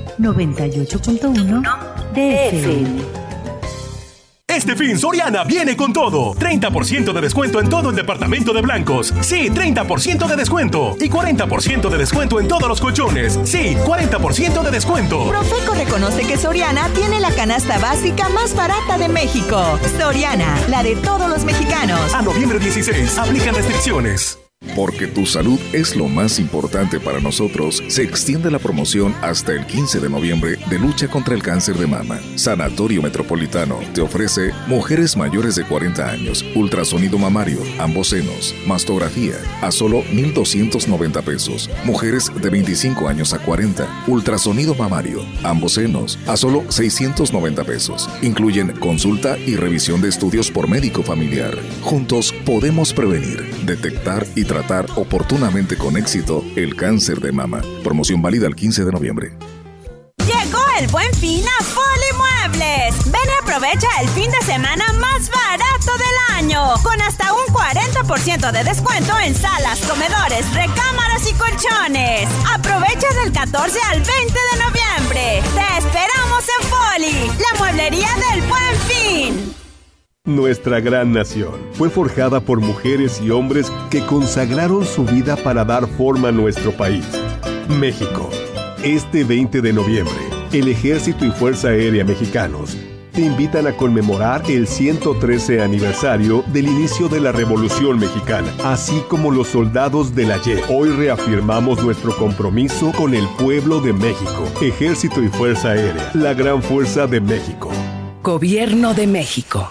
98.1 DFM.
Este fin Soriana viene con todo. 30% de descuento en todo el departamento de blancos. Sí, 30% de descuento. Y 40% de descuento en todos los colchones. Sí, 40% de descuento.
Profeco reconoce que Soriana tiene la canasta básica más barata de México. Soriana, la de todos los mexicanos.
A noviembre 16, aplican restricciones.
Porque tu salud es lo más importante para nosotros, se extiende la promoción hasta el 15 de noviembre de lucha contra el cáncer de mama. Sanatorio Metropolitano te ofrece mujeres mayores de 40 años, ultrasonido mamario, ambos senos, mastografía a solo 1,290 pesos. Mujeres de 25 años a 40, ultrasonido mamario, ambos senos a solo 690 pesos. Incluyen consulta y revisión de estudios por médico familiar. Juntos podemos prevenir, detectar y tratar oportunamente con éxito el cáncer de mama. Promoción válida el 15 de noviembre.
Llegó el buen fin a Polimuebles. Ven y aprovecha el fin de semana más barato del año. Con hasta un 40% de descuento en salas, comedores, recámaras y colchones. Aprovecha del 14 al 20 de noviembre. Te esperamos en Poli, la mueblería del buen fin.
Nuestra gran nación fue forjada por mujeres y hombres que consagraron su vida para dar forma a nuestro país. México. Este 20 de noviembre, el Ejército y Fuerza Aérea Mexicanos te invitan a conmemorar el 113 aniversario del inicio de la Revolución Mexicana, así como los soldados del ayer. Hoy reafirmamos nuestro compromiso con el pueblo de México. Ejército y Fuerza Aérea, la gran fuerza de México.
Gobierno de México.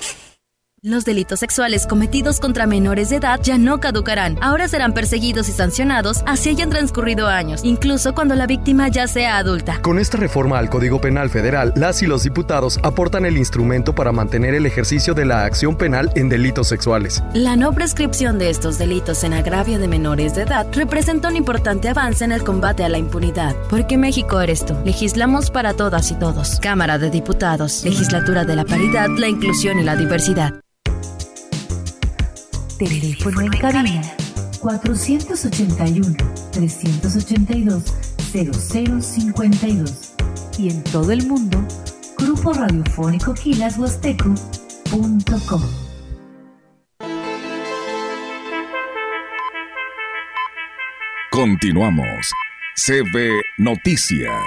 Los delitos sexuales cometidos contra menores de edad ya no caducarán. Ahora serán perseguidos y sancionados así hayan transcurrido años, incluso cuando la víctima ya sea adulta.
Con esta reforma al Código Penal Federal, las y los diputados aportan el instrumento para mantener el ejercicio de la acción penal en delitos sexuales.
La no prescripción de estos delitos en agravio de menores de edad representa un importante avance en el combate a la impunidad. Porque México eres tú. Legislamos para todas y todos. Cámara de Diputados. Legislatura de la Paridad, la Inclusión y la Diversidad.
Teléfono en cabina 481-382-0052 y en todo el mundo, Grupo Radiofónico Quilashuasteco.com.
Continuamos. CB Noticias.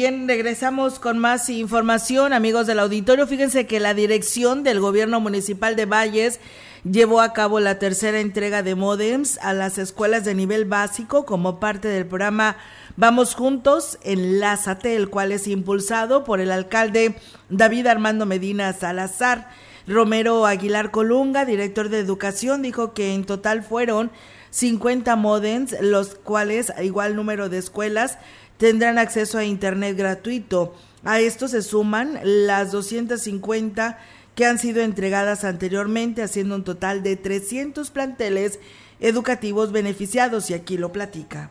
Bien, regresamos con más información, amigos del auditorio. Fíjense que la dirección del gobierno municipal de Valles llevó a cabo la tercera entrega de modems a las escuelas de nivel básico como parte del programa Vamos Juntos, Enlázate, el cual es impulsado por el alcalde David Armando Medina Salazar. Romero Aguilar Colunga, director de educación, dijo que en total fueron 50 modems, los cuales, igual número de escuelas, tendrán acceso a Internet gratuito. A esto se suman las 250 que han sido entregadas anteriormente, haciendo un total de 300 planteles educativos beneficiados, y aquí lo platica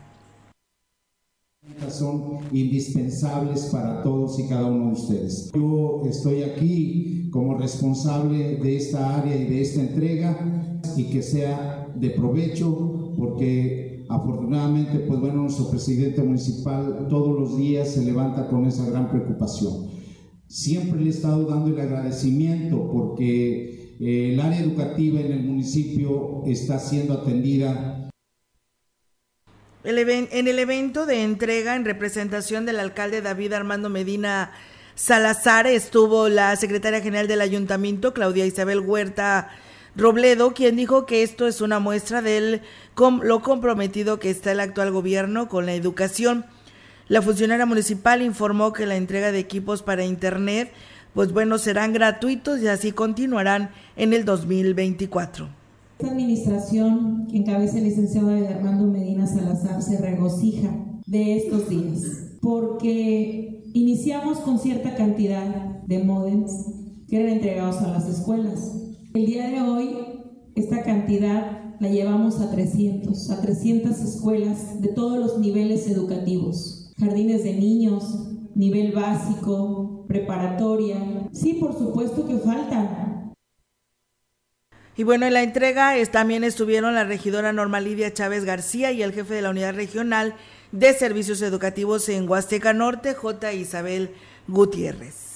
son indispensables para todos y cada uno de ustedes. Yo estoy aquí como responsable de esta área y de esta entrega y que sea de provecho porque afortunadamente pues bueno nuestro presidente municipal todos los días se levanta con esa gran preocupación. Siempre le he estado dando el agradecimiento porque eh, el área educativa en el municipio está siendo atendida
en el evento de entrega en representación del alcalde David Armando Medina Salazar estuvo la secretaria general del ayuntamiento, Claudia Isabel Huerta Robledo, quien dijo que esto es una muestra de lo comprometido que está el actual gobierno con la educación. La funcionaria municipal informó que la entrega de equipos para Internet, pues bueno, serán gratuitos y así continuarán en el 2024.
Esta administración que encabeza el licenciado Armando Medina Salazar se regocija de estos días porque iniciamos con cierta cantidad de modems que eran entregados a las escuelas. El día de hoy esta cantidad la llevamos a 300, a 300 escuelas de todos los niveles educativos, jardines de niños, nivel básico, preparatoria. Sí, por supuesto que faltan,
y bueno, en la entrega también estuvieron la regidora Norma Lidia Chávez García y el jefe de la unidad regional de servicios educativos en Huasteca Norte, J. Isabel Gutiérrez.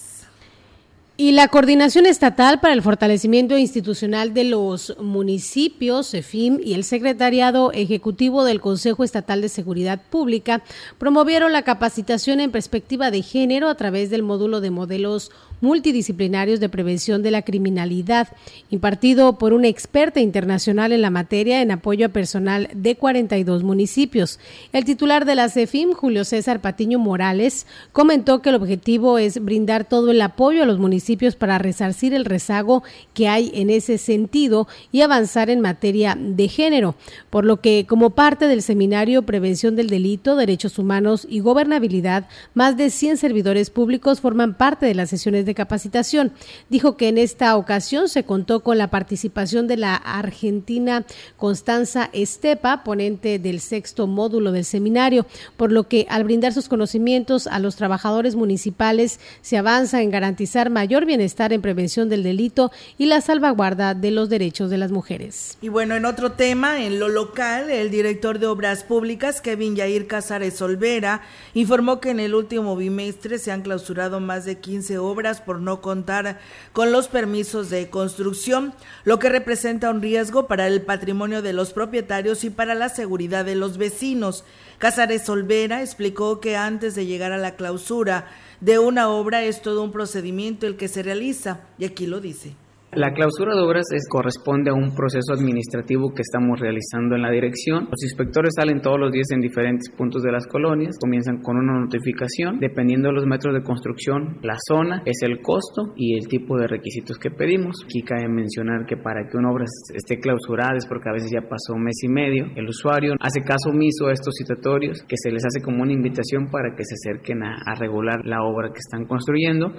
Y la Coordinación Estatal para el Fortalecimiento Institucional de los Municipios, CEFIM, y el Secretariado Ejecutivo del Consejo Estatal de Seguridad Pública promovieron la capacitación en perspectiva de género a través del módulo de modelos multidisciplinarios de prevención de la criminalidad, impartido por una experta internacional en la materia en apoyo a personal de 42 municipios. El titular de la CEFIM, Julio César Patiño Morales, comentó que el objetivo es brindar todo el apoyo a los municipios para resarcir el rezago que hay en ese sentido y avanzar en materia de género, por lo que como parte del seminario Prevención del Delito, Derechos Humanos y Gobernabilidad, más de 100 servidores públicos forman parte de las sesiones de capacitación. Dijo que en esta ocasión se contó con la participación de la argentina Constanza Estepa, ponente del sexto módulo del seminario, por lo que al brindar sus conocimientos a los trabajadores municipales se avanza en garantizar mayor bienestar en prevención del delito y la salvaguarda de los derechos de las mujeres.
Y bueno, en otro tema, en lo local, el director de Obras Públicas, Kevin Yair Casares Olvera, informó que en el último bimestre se han clausurado más de 15 obras por no contar con los permisos de construcción, lo que representa un riesgo para el patrimonio de los propietarios y para la seguridad de los vecinos. Casares Olvera explicó que antes de llegar a la clausura de una obra es todo un procedimiento el que se realiza, y aquí lo dice.
La clausura de obras es, corresponde a un proceso administrativo que estamos realizando en la dirección. Los inspectores salen todos los días en diferentes puntos de las colonias, comienzan con una notificación, dependiendo de los metros de construcción, la zona, es el costo y el tipo de requisitos que pedimos. Aquí cabe mencionar que para que una obra esté clausurada es porque a veces ya pasó un mes y medio, el usuario hace caso omiso a estos citatorios, que se les hace como una invitación para que se acerquen a, a regular la obra que están construyendo.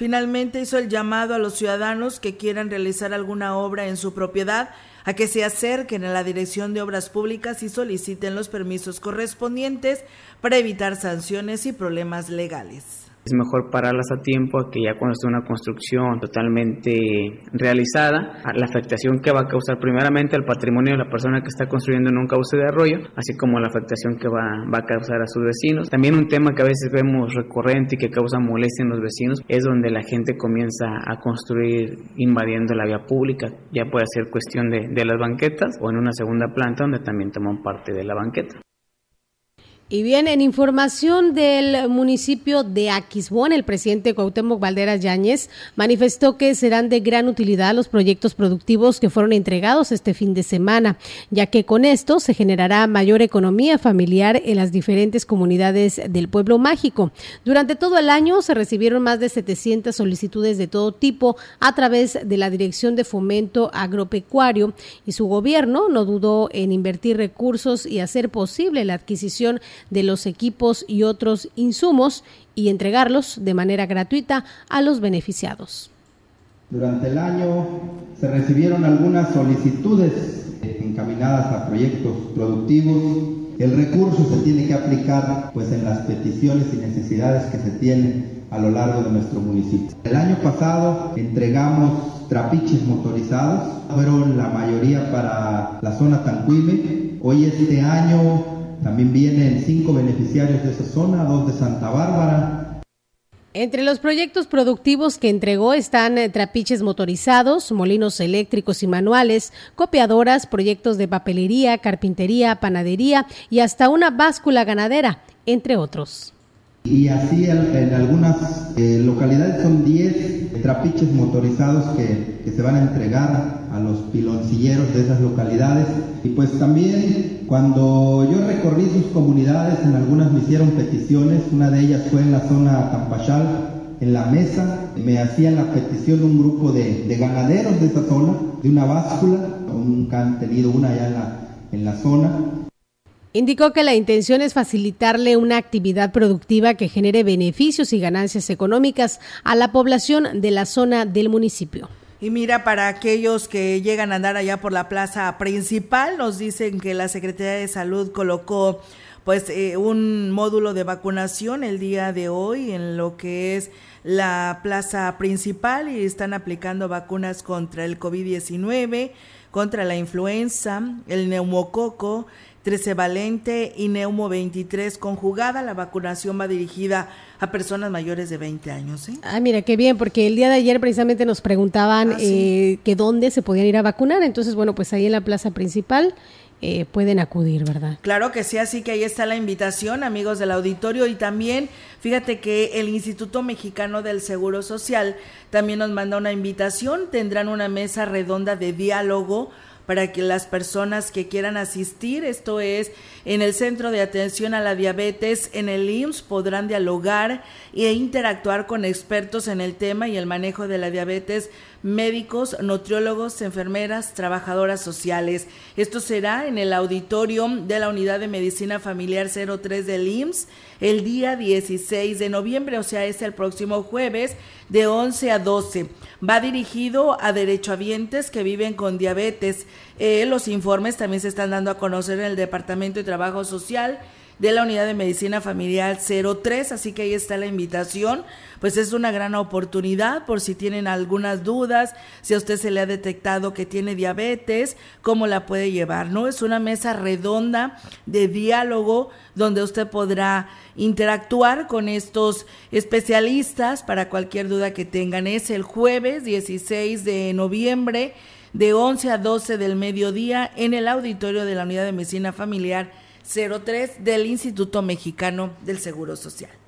Finalmente hizo el llamado a los ciudadanos que quieran realizar alguna obra en su propiedad a que se acerquen a la Dirección de Obras Públicas y soliciten los permisos correspondientes para evitar sanciones y problemas legales.
Es mejor pararlas a tiempo a que ya cuando esté una construcción totalmente realizada, la afectación que va a causar primeramente al patrimonio de la persona que está construyendo en un cauce de arroyo, así como la afectación que va, va a causar a sus vecinos. También un tema que a veces vemos recurrente y que causa molestia en los vecinos es donde la gente comienza a construir invadiendo la vía pública. Ya puede ser cuestión de, de las banquetas o en una segunda planta donde también toman parte de la banqueta.
Y bien, en información del municipio de Aquisbón, el presidente Cuauhtémoc Valderas Yáñez manifestó que serán de gran utilidad los proyectos productivos que fueron entregados este fin de semana, ya que con esto se generará mayor economía familiar en las diferentes comunidades del pueblo mágico. Durante todo el año se recibieron más de 700 solicitudes de todo tipo a través de la Dirección de Fomento Agropecuario y su gobierno no dudó en invertir recursos y hacer posible la adquisición de los equipos y otros insumos y entregarlos de manera gratuita a los beneficiados.
Durante el año se recibieron algunas solicitudes encaminadas a proyectos productivos. El recurso se tiene que aplicar pues en las peticiones y necesidades que se tienen a lo largo de nuestro municipio. El año pasado entregamos trapiches motorizados, fueron la mayoría para la zona Tancuime. Hoy este año también vienen cinco beneficiarios de esa zona, dos de Santa Bárbara.
Entre los proyectos productivos que entregó están eh, trapiches motorizados, molinos eléctricos y manuales, copiadoras, proyectos de papelería, carpintería, panadería y hasta una báscula ganadera, entre otros.
Y así en, algunas eh, localidades son 10 trapiches motorizados que, que, se van a entregar a los piloncilleros de esas localidades. Y pues también cuando yo recorrí sus comunidades, en algunas me hicieron peticiones, una de ellas fue en la zona Tampachal, en la mesa, me hacían la petición un grupo de, de ganaderos de esa zona, de una báscula, nunca han tenido una allá en la, en la zona,
Indicó que la intención es facilitarle una actividad productiva que genere beneficios y ganancias económicas a la población de la zona del municipio.
Y mira, para aquellos que llegan a andar allá por la plaza principal, nos dicen que la Secretaría de Salud colocó pues eh, un módulo de vacunación el día de hoy en lo que es la plaza principal y están aplicando vacunas contra el COVID-19, contra la influenza, el neumococo, 13 valente y Neumo 23 conjugada. La vacunación va dirigida a personas mayores de 20 años. ¿eh?
Ah, mira, qué bien, porque el día de ayer precisamente nos preguntaban ah, eh, que dónde se podían ir a vacunar. Entonces, bueno, pues ahí en la plaza principal. Eh, pueden acudir, ¿verdad?
Claro que sí, así que ahí está la invitación, amigos del auditorio, y también fíjate que el Instituto Mexicano del Seguro Social también nos manda una invitación, tendrán una mesa redonda de diálogo para que las personas que quieran asistir, esto es en el Centro de Atención a la Diabetes en el IMSS, podrán dialogar e interactuar con expertos en el tema y el manejo de la diabetes médicos, nutriólogos, enfermeras, trabajadoras sociales. Esto será en el auditorio de la Unidad de Medicina Familiar 03 del IMSS el día 16 de noviembre, o sea, es el próximo jueves de 11 a 12. Va dirigido a derechohabientes que viven con diabetes. Eh, los informes también se están dando a conocer en el Departamento de Trabajo Social de la Unidad de Medicina Familiar 03, así que ahí está la invitación. Pues es una gran oportunidad por si tienen algunas dudas, si a usted se le ha detectado que tiene diabetes, cómo la puede llevar, ¿no? Es una mesa redonda de diálogo donde usted podrá interactuar con estos especialistas para cualquier duda que tengan. Es el jueves 16 de noviembre de 11 a 12 del mediodía en el auditorio de la Unidad de Medicina Familiar 03 del Instituto Mexicano del Seguro Social.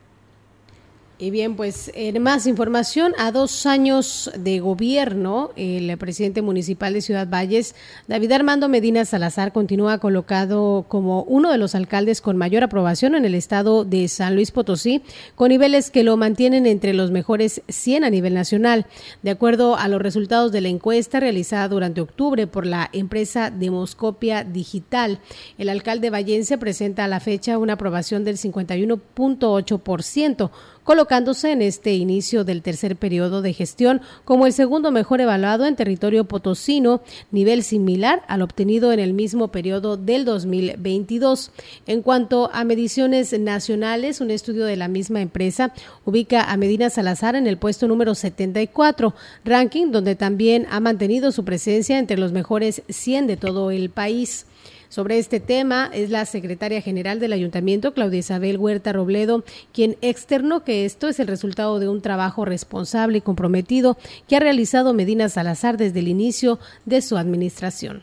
Y bien, pues en más información, a dos años de gobierno, el presidente municipal de Ciudad Valles, David Armando Medina Salazar, continúa colocado como uno de los alcaldes con mayor aprobación en el estado de San Luis Potosí, con niveles que lo mantienen entre los mejores 100 a nivel nacional. De acuerdo a los resultados de la encuesta realizada durante octubre por la empresa Demoscopia Digital, el alcalde vallense presenta a la fecha una aprobación del 51.8%, colocándose en este inicio del tercer periodo de gestión como el segundo mejor evaluado en territorio potosino, nivel similar al obtenido en el mismo periodo del 2022. En cuanto a mediciones nacionales, un estudio de la misma empresa ubica a Medina Salazar en el puesto número 74, ranking donde también ha mantenido su presencia entre los mejores 100 de todo el país. Sobre este tema es la secretaria general del ayuntamiento, Claudia Isabel Huerta Robledo, quien externó que esto es el resultado de un trabajo responsable y comprometido que ha realizado Medina Salazar desde el inicio de su administración.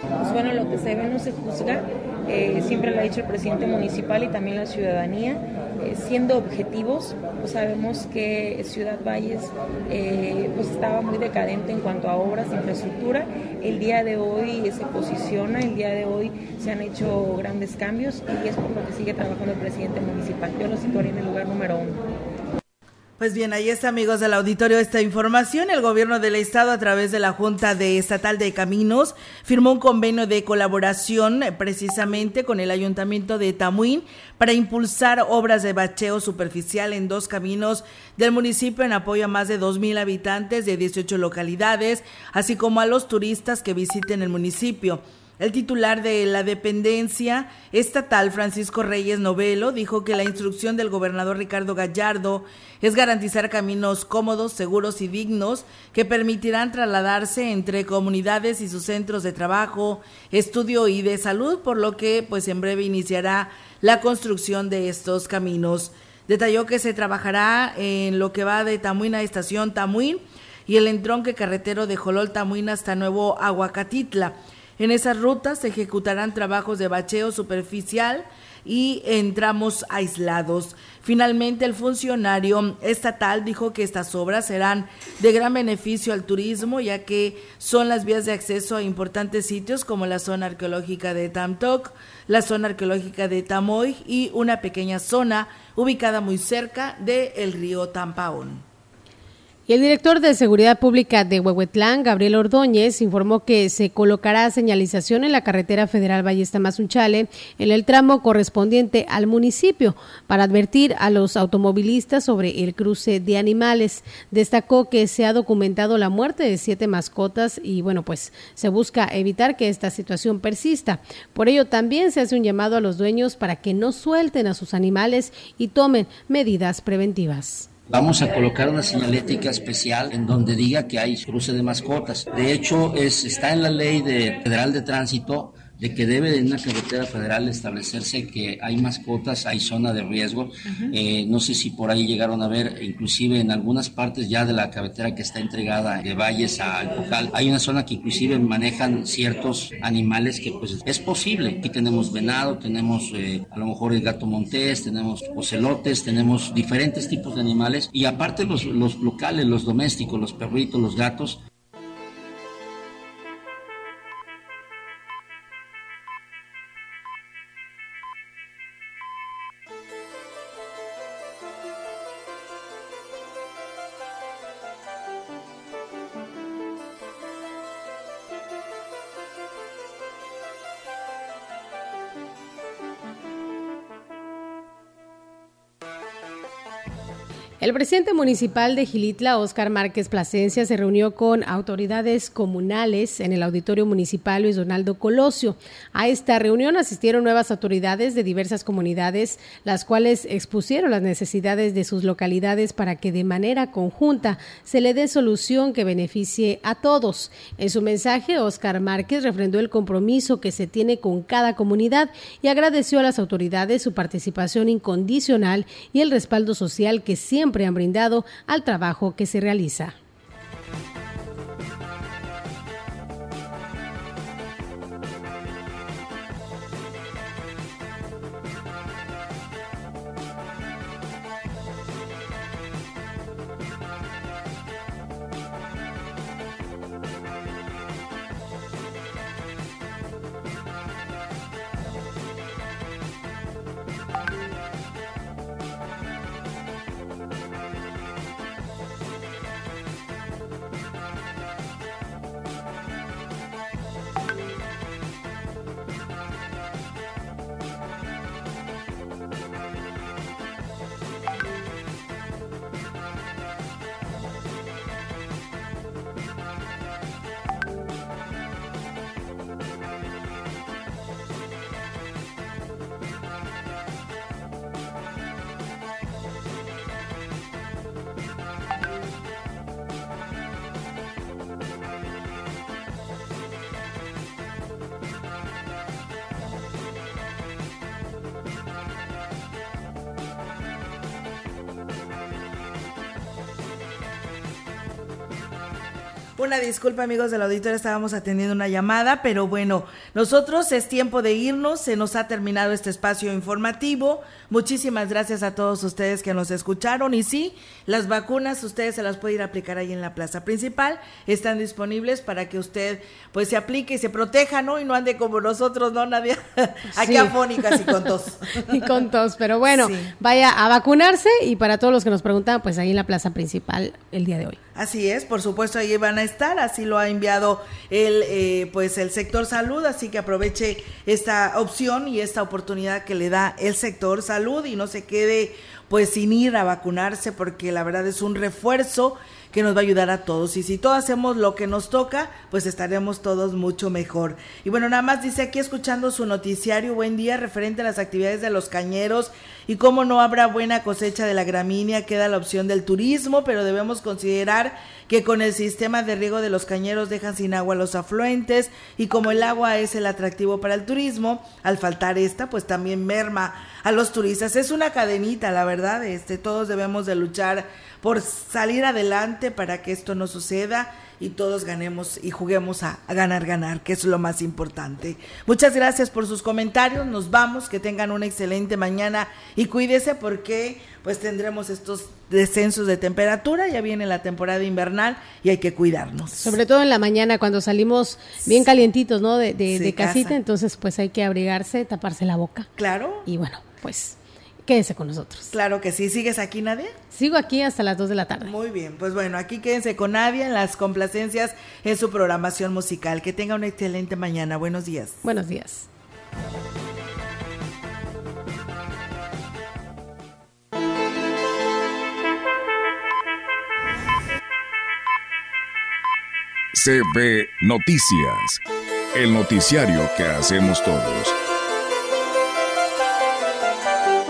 Pues bueno, lo que se ve no se juzga, eh, siempre lo ha dicho el presidente municipal y también la ciudadanía, eh, siendo objetivos, pues sabemos que Ciudad Valles eh, pues estaba muy decadente en cuanto a obras infraestructura, el día de hoy se posiciona, el día de hoy se han hecho grandes cambios y es por lo que sigue trabajando el presidente municipal. Yo lo situaría en el lugar número uno.
Pues bien, ahí está, amigos del auditorio, esta información. El gobierno del estado, a través de la Junta de Estatal de Caminos, firmó un convenio de colaboración eh, precisamente con el Ayuntamiento de Tamuín para impulsar obras de bacheo superficial en dos caminos del municipio en apoyo a más de dos mil habitantes de 18 localidades, así como a los turistas que visiten el municipio. El titular de la dependencia estatal, Francisco Reyes Novelo, dijo que la instrucción del gobernador Ricardo Gallardo es garantizar caminos cómodos, seguros y dignos que permitirán trasladarse entre comunidades y sus centros de trabajo, estudio y de salud, por lo que pues en breve iniciará la construcción de estos caminos. Detalló que se trabajará en lo que va de Tamuín a Estación Tamuín y el entronque carretero de Jolol Tamuín hasta Nuevo Aguacatitla en esas rutas se ejecutarán trabajos de bacheo superficial y en tramos aislados. Finalmente, el funcionario estatal dijo que estas obras serán de gran beneficio al turismo, ya que son las vías de acceso a importantes sitios como la zona arqueológica de Tamtoc, la zona arqueológica de Tamoy y una pequeña zona ubicada muy cerca del río Tampaón.
Y el director de Seguridad Pública de Huehuetlán, Gabriel Ordóñez, informó que se colocará señalización en la carretera federal Ballesta Mazunchale en el tramo correspondiente al municipio para advertir a los automovilistas sobre el cruce de animales. Destacó que se ha documentado la muerte de siete mascotas y bueno, pues se busca evitar que esta situación persista. Por ello también se hace un llamado a los dueños para que no suelten a sus animales y tomen medidas preventivas.
Vamos a colocar una señalética especial en donde diga que hay cruce de mascotas. De hecho, es, está en la ley de, federal de tránsito de que debe en una carretera federal establecerse que hay mascotas, hay zona de riesgo. Eh, no sé si por ahí llegaron a ver, inclusive en algunas partes ya de la carretera que está entregada de Valles a Alcocal, hay una zona que inclusive manejan ciertos animales que pues es posible. Aquí tenemos venado, tenemos eh, a lo mejor el gato montés, tenemos ocelotes, tenemos diferentes tipos de animales y aparte los, los locales, los domésticos, los perritos, los gatos,
El presidente municipal de Gilitla, Óscar Márquez Plasencia, se reunió con autoridades comunales en el Auditorio Municipal Luis Donaldo Colosio. A esta reunión asistieron nuevas autoridades de diversas comunidades, las cuales expusieron las necesidades de sus localidades para que de manera conjunta se le dé solución que beneficie a todos. En su mensaje, Óscar Márquez refrendó el compromiso que se tiene con cada comunidad y agradeció a las autoridades su participación incondicional y el respaldo social que siempre han brindado al trabajo que se realiza.
Una disculpa amigos del auditorio, estábamos atendiendo una llamada, pero bueno, nosotros es tiempo de irnos, se nos ha terminado este espacio informativo. Muchísimas gracias a todos ustedes que nos escucharon y sí, las vacunas ustedes se las pueden ir a aplicar ahí en la plaza principal, están disponibles para que usted pues se aplique y se proteja, ¿no? Y no ande como nosotros, ¿no? Nadie aquí sí. afónicas y con tos.
y con tos, pero bueno, sí. vaya a vacunarse y para todos los que nos preguntan, pues ahí en la plaza principal el día de hoy.
Así es, por supuesto ahí van a estar, así lo ha enviado el eh, pues el sector salud, así que aproveche esta opción y esta oportunidad que le da el sector salud y no se quede pues sin ir a vacunarse porque la verdad es un refuerzo que nos va a ayudar a todos. Y si todos hacemos lo que nos toca, pues estaremos todos mucho mejor. Y bueno, nada más dice aquí escuchando su noticiario, buen día, referente a las actividades de los cañeros y cómo no habrá buena cosecha de la gramínea, queda la opción del turismo, pero debemos considerar que con el sistema de riego de los cañeros dejan sin agua los afluentes y como el agua es el atractivo para el turismo, al faltar esta, pues también merma a los turistas. Es una cadenita, la verdad, este, todos debemos de luchar por salir adelante para que esto no suceda y todos ganemos y juguemos a, a, ganar, ganar, que es lo más importante. Muchas gracias por sus comentarios, nos vamos, que tengan una excelente mañana y cuídese porque pues tendremos estos descensos de temperatura, ya viene la temporada invernal y hay que cuidarnos.
Sobre todo en la mañana cuando salimos bien calientitos, ¿no? De, de, de casita, casa. entonces pues hay que abrigarse, taparse la boca.
Claro.
Y bueno, pues quédense con nosotros.
Claro que sí. ¿Sigues aquí, Nadia?
Sigo aquí hasta las 2 de la tarde.
Muy bien, pues bueno, aquí quédense con Nadia en las complacencias en su programación musical. Que tenga una excelente mañana. Buenos días.
Buenos días.
CB Noticias, el noticiario que hacemos todos.